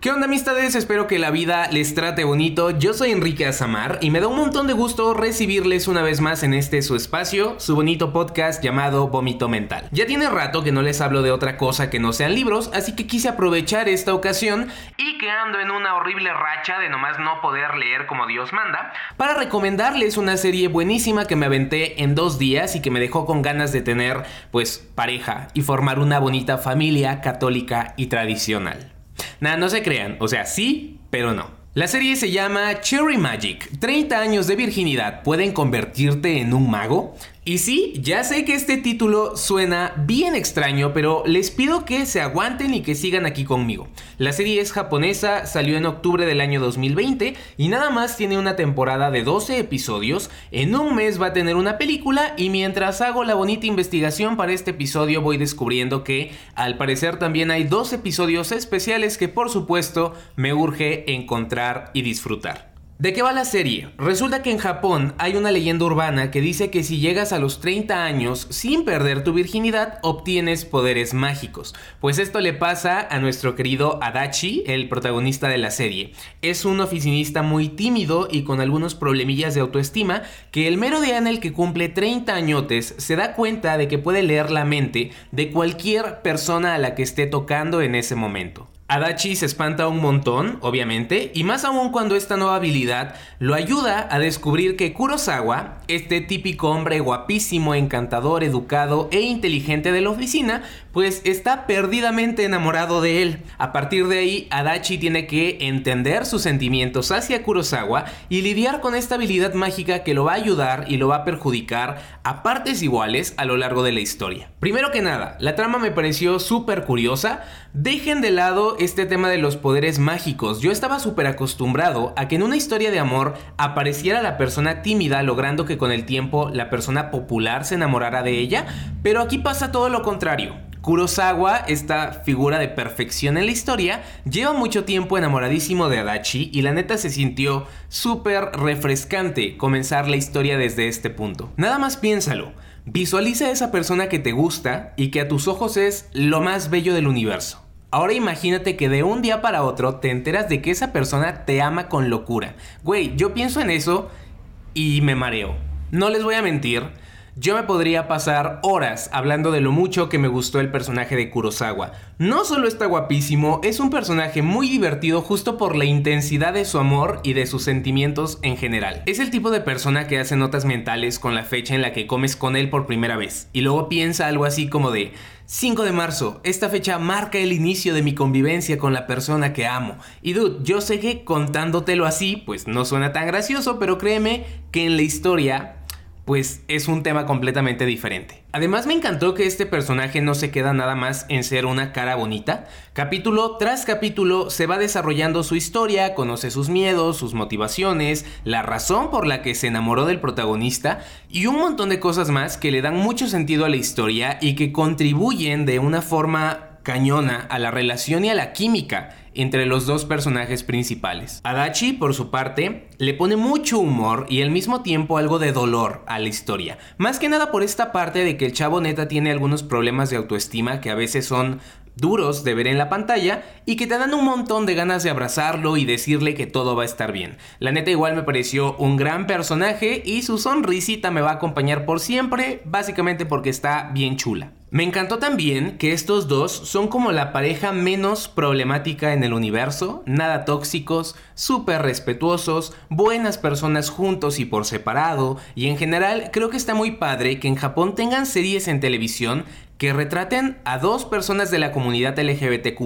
¿Qué onda amistades? Espero que la vida les trate bonito. Yo soy Enrique Azamar y me da un montón de gusto recibirles una vez más en este su espacio, su bonito podcast llamado Vómito Mental. Ya tiene rato que no les hablo de otra cosa que no sean libros, así que quise aprovechar esta ocasión y que ando en una horrible racha de nomás no poder leer como Dios manda, para recomendarles una serie buenísima que me aventé en dos días y que me dejó con ganas de tener pues pareja y formar una bonita familia católica y tradicional. Nada, no se crean, o sea, sí, pero no. La serie se llama Cherry Magic. 30 años de virginidad pueden convertirte en un mago. Y sí, ya sé que este título suena bien extraño, pero les pido que se aguanten y que sigan aquí conmigo. La serie es japonesa, salió en octubre del año 2020 y nada más tiene una temporada de 12 episodios. En un mes va a tener una película y mientras hago la bonita investigación para este episodio voy descubriendo que al parecer también hay dos episodios especiales que por supuesto me urge encontrar y disfrutar. ¿De qué va la serie? Resulta que en Japón hay una leyenda urbana que dice que si llegas a los 30 años sin perder tu virginidad, obtienes poderes mágicos. Pues esto le pasa a nuestro querido Adachi, el protagonista de la serie. Es un oficinista muy tímido y con algunos problemillas de autoestima que el mero día en el que cumple 30 añotes se da cuenta de que puede leer la mente de cualquier persona a la que esté tocando en ese momento. Adachi se espanta un montón, obviamente, y más aún cuando esta nueva habilidad lo ayuda a descubrir que Kurosawa, este típico hombre guapísimo, encantador, educado e inteligente de la oficina, pues está perdidamente enamorado de él. A partir de ahí, Adachi tiene que entender sus sentimientos hacia Kurosawa y lidiar con esta habilidad mágica que lo va a ayudar y lo va a perjudicar a partes iguales a lo largo de la historia. Primero que nada, la trama me pareció súper curiosa. Dejen de lado este tema de los poderes mágicos. Yo estaba súper acostumbrado a que en una historia de amor apareciera la persona tímida logrando que con el tiempo la persona popular se enamorara de ella, pero aquí pasa todo lo contrario. Kurosawa, esta figura de perfección en la historia, lleva mucho tiempo enamoradísimo de Adachi y la neta se sintió súper refrescante comenzar la historia desde este punto. Nada más piénsalo, visualiza a esa persona que te gusta y que a tus ojos es lo más bello del universo. Ahora imagínate que de un día para otro te enteras de que esa persona te ama con locura. Güey, yo pienso en eso y me mareo. No les voy a mentir, yo me podría pasar horas hablando de lo mucho que me gustó el personaje de Kurosawa. No solo está guapísimo, es un personaje muy divertido justo por la intensidad de su amor y de sus sentimientos en general. Es el tipo de persona que hace notas mentales con la fecha en la que comes con él por primera vez y luego piensa algo así como de 5 de marzo, esta fecha marca el inicio de mi convivencia con la persona que amo. Y dude, yo sé que contándotelo así, pues no suena tan gracioso, pero créeme que en la historia pues es un tema completamente diferente. Además me encantó que este personaje no se queda nada más en ser una cara bonita. Capítulo tras capítulo se va desarrollando su historia, conoce sus miedos, sus motivaciones, la razón por la que se enamoró del protagonista y un montón de cosas más que le dan mucho sentido a la historia y que contribuyen de una forma cañona a la relación y a la química entre los dos personajes principales. Adachi, por su parte, le pone mucho humor y al mismo tiempo algo de dolor a la historia. Más que nada por esta parte de que el chavo neta tiene algunos problemas de autoestima que a veces son duros de ver en la pantalla y que te dan un montón de ganas de abrazarlo y decirle que todo va a estar bien. La neta igual me pareció un gran personaje y su sonrisita me va a acompañar por siempre, básicamente porque está bien chula. Me encantó también que estos dos son como la pareja menos problemática en el universo, nada tóxicos, súper respetuosos, buenas personas juntos y por separado, y en general creo que está muy padre que en Japón tengan series en televisión que retraten a dos personas de la comunidad LGBTQ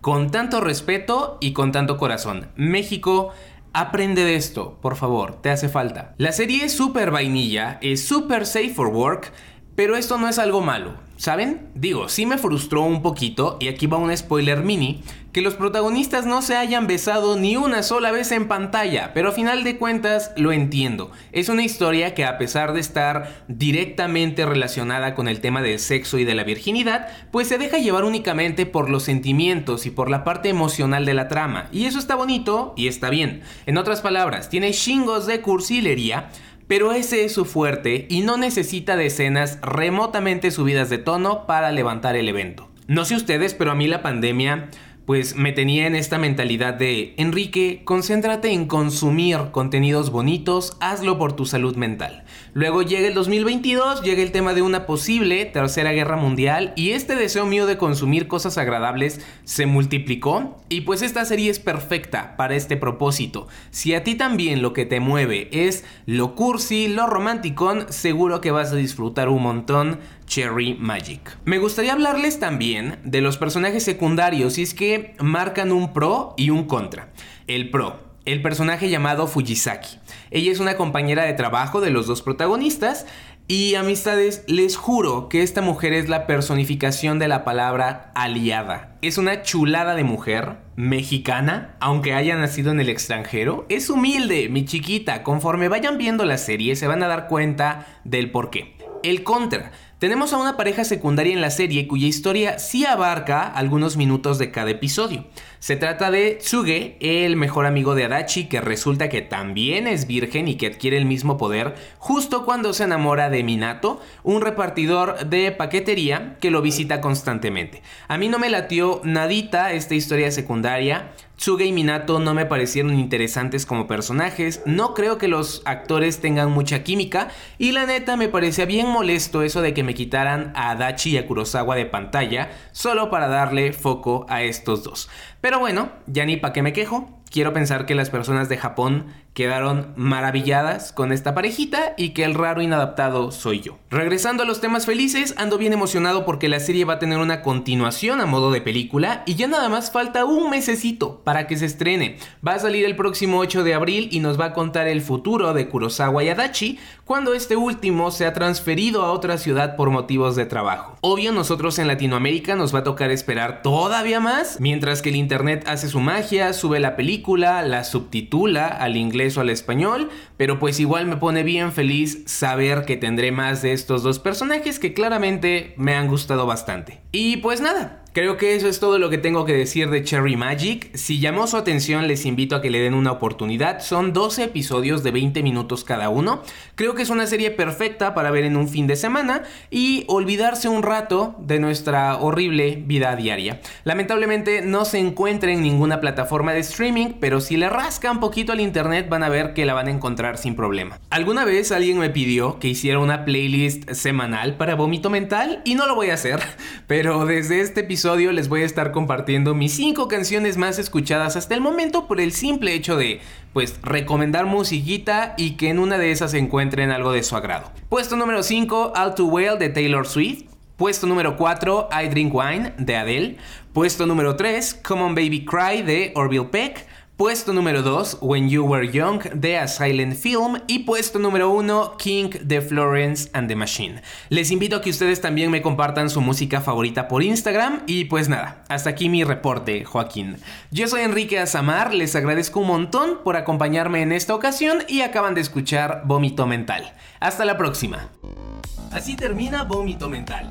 con tanto respeto y con tanto corazón. México, aprende de esto, por favor, te hace falta. La serie es súper vainilla, es súper safe for work, Pero esto no es algo malo, ¿saben? Digo, sí me frustró un poquito, y aquí va un spoiler mini, que los protagonistas no se hayan besado ni una sola vez en pantalla, pero a final de cuentas lo entiendo. Es una historia que a pesar de estar directamente relacionada con el tema del sexo y de la virginidad, pues se deja llevar únicamente por los sentimientos y por la parte emocional de la trama, y eso está bonito y está bien. En otras palabras, tiene chingos de cursilería, pero ese es su fuerte y no necesita de escenas remotamente subidas de tono para levantar el evento. No sé ustedes, pero a mí la pandemia pues me tenía en esta mentalidad de, Enrique, concéntrate en consumir contenidos bonitos, hazlo por tu salud mental. Luego llega el 2022, llega el tema de una posible tercera guerra mundial y este deseo mío de consumir cosas agradables se multiplicó y pues esta serie es perfecta para este propósito. Si a ti también lo que te mueve es lo cursi, lo romanticón, seguro que vas a disfrutar un montón Cherry Magic. Me gustaría hablarles también de los personajes secundarios y es que marcan un pro y un contra. El pro, el personaje llamado Fujisaki. Ella es una compañera de trabajo de los dos protagonistas y amistades, les juro que esta mujer es la personificación de la palabra aliada. Es una chulada de mujer, mexicana, aunque haya nacido en el extranjero. Es humilde, mi chiquita. Conforme vayan viendo la serie se van a dar cuenta del por qué. El contra. Tenemos a una pareja secundaria en la serie cuya historia sí abarca algunos minutos de cada episodio. Se trata de Tsuge, el mejor amigo de Adachi, que resulta que también es virgen y que adquiere el mismo poder justo cuando se enamora de Minato, un repartidor de paquetería que lo visita constantemente. A mí no me latió nadita esta historia secundaria. Tsuge y Minato no me parecieron interesantes como personajes, no creo que los actores tengan mucha química y la neta me parecía bien molesto eso de que me quitaran a Adachi y a Kurosawa de pantalla solo para darle foco a estos dos. Pero bueno, ya ni pa' qué me quejo. Quiero pensar que las personas de Japón quedaron maravilladas con esta parejita y que el raro inadaptado soy yo. Regresando a los temas felices, ando bien emocionado porque la serie va a tener una continuación a modo de película y ya nada más falta un mesecito para que se estrene. Va a salir el próximo 8 de abril y nos va a contar el futuro de Kurosawa y Adachi cuando este último se ha transferido a otra ciudad por motivos de trabajo. Obvio, nosotros en Latinoamérica nos va a tocar esperar todavía más, mientras que el internet hace su magia, sube la película, la subtitula al inglés o al español, pero pues igual me pone bien feliz saber que tendré más de estos dos personajes que claramente me han gustado bastante. Y pues nada, Creo que eso es todo lo que tengo que decir de Cherry Magic. Si llamó su atención, les invito a que le den una oportunidad. Son 12 episodios de 20 minutos cada uno. Creo que es una serie perfecta para ver en un fin de semana y olvidarse un rato de nuestra horrible vida diaria. Lamentablemente no se encuentra en ninguna plataforma de streaming, pero si le rascan poquito al internet van a ver que la van a encontrar sin problema. Alguna vez alguien me pidió que hiciera una playlist semanal para vómito mental y no lo voy a hacer, pero desde este episodio les voy a estar compartiendo mis 5 canciones más escuchadas hasta el momento por el simple hecho de, pues, recomendar musiquita y que en una de esas encuentren algo de su agrado. Puesto número 5, All Too Well de Taylor Swift. Puesto número 4, I Drink Wine de Adele. Puesto número 3, Come On Baby Cry de Orville Peck. Puesto número 2, When You Were Young de A Silent Film. Y puesto número 1, King de Florence and the Machine. Les invito a que ustedes también me compartan su música favorita por Instagram. Y pues nada, hasta aquí mi reporte, Joaquín. Yo soy Enrique Azamar, les agradezco un montón por acompañarme en esta ocasión y acaban de escuchar Vómito Mental. Hasta la próxima. Así termina Vómito Mental.